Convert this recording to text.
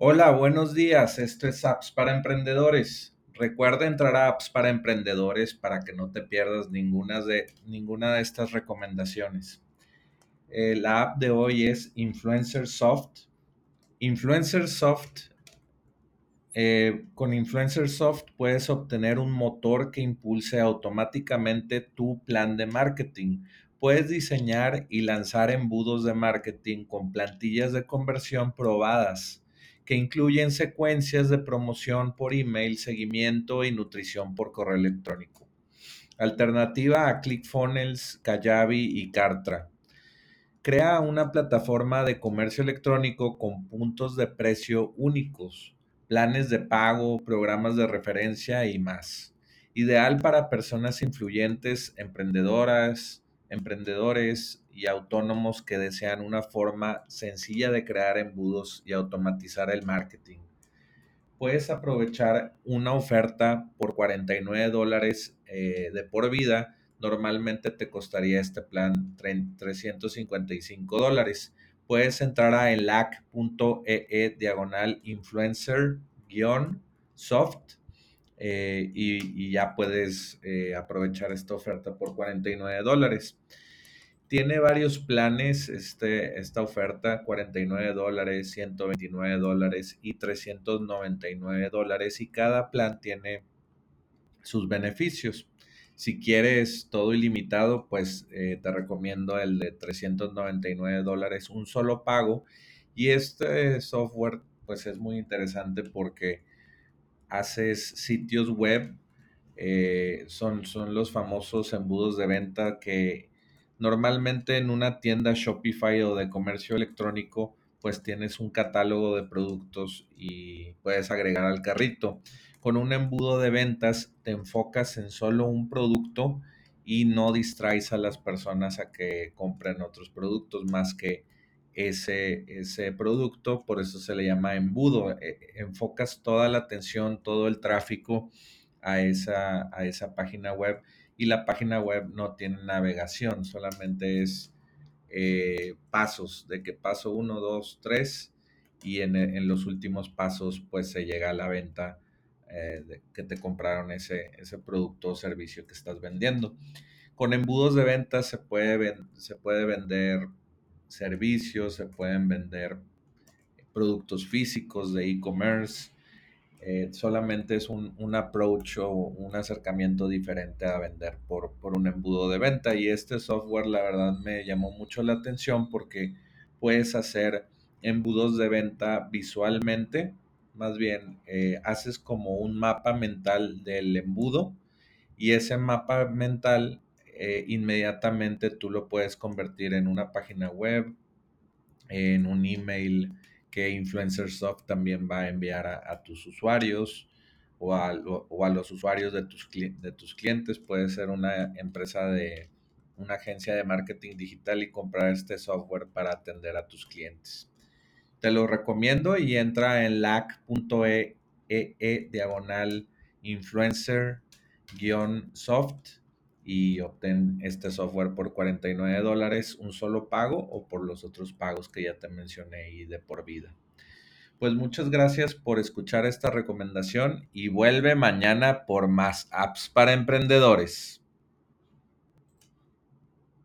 Hola, buenos días. Esto es Apps para Emprendedores. Recuerda entrar a Apps para Emprendedores para que no te pierdas ninguna de, ninguna de estas recomendaciones. Eh, la app de hoy es Influencer Soft. Influencer Soft, eh, con Influencer Soft puedes obtener un motor que impulse automáticamente tu plan de marketing. Puedes diseñar y lanzar embudos de marketing con plantillas de conversión probadas que incluyen secuencias de promoción por email, seguimiento y nutrición por correo electrónico. Alternativa a ClickFunnels, Kajabi y Kartra. Crea una plataforma de comercio electrónico con puntos de precio únicos, planes de pago, programas de referencia y más. Ideal para personas influyentes, emprendedoras, emprendedores y autónomos que desean una forma sencilla de crear embudos y automatizar el marketing. Puedes aprovechar una oferta por 49 dólares eh, de por vida. Normalmente te costaría este plan 355 dólares. Puedes entrar a elac.ee e diagonal influencer soft eh, y, ya puedes eh, aprovechar esta oferta por 49 dólares. Tiene varios planes este, esta oferta, 49 dólares, 129 dólares y 399 dólares y cada plan tiene sus beneficios. Si quieres todo ilimitado, pues eh, te recomiendo el de 399 dólares, un solo pago. Y este software pues es muy interesante porque haces sitios web, eh, son, son los famosos embudos de venta que normalmente en una tienda Shopify o de comercio electrónico, pues tienes un catálogo de productos y puedes agregar al carrito. Con un embudo de ventas te enfocas en solo un producto y no distraes a las personas a que compren otros productos más que ese, ese producto, por eso se le llama embudo. E, enfocas toda la atención, todo el tráfico a esa, a esa página web y la página web no tiene navegación, solamente es eh, pasos, de que paso 1, 2, 3 y en, los últimos pasos pues se llega a la venta eh, que te compraron ese, ese producto o servicio que estás vendiendo. Con embudos de venta se puede, se puede vender servicios, se pueden vender productos físicos de e-commerce. Eh, solamente es un, approach o un acercamiento diferente a vender por, por, un embudo de venta. Y este software, la verdad, me llamó mucho la atención porque puedes hacer embudos de venta visualmente. Más bien, eh, haces como un mapa mental del embudo y ese mapa mental eh, inmediatamente tú lo puedes convertir en una página web, en un email que Influencersoft también va a enviar a, tus usuarios o a, los usuarios de tus, de tus clientes. Puede ser una empresa de una agencia de marketing digital y comprar este software para atender a tus clientes. Te lo recomiendo y entra en lac.ee e diagonal influencer-soft y obtén este software por 49 dólares, un solo pago o por los otros pagos que ya te mencioné y de por vida. Pues muchas gracias por escuchar esta recomendación y vuelve mañana por más apps para emprendedores.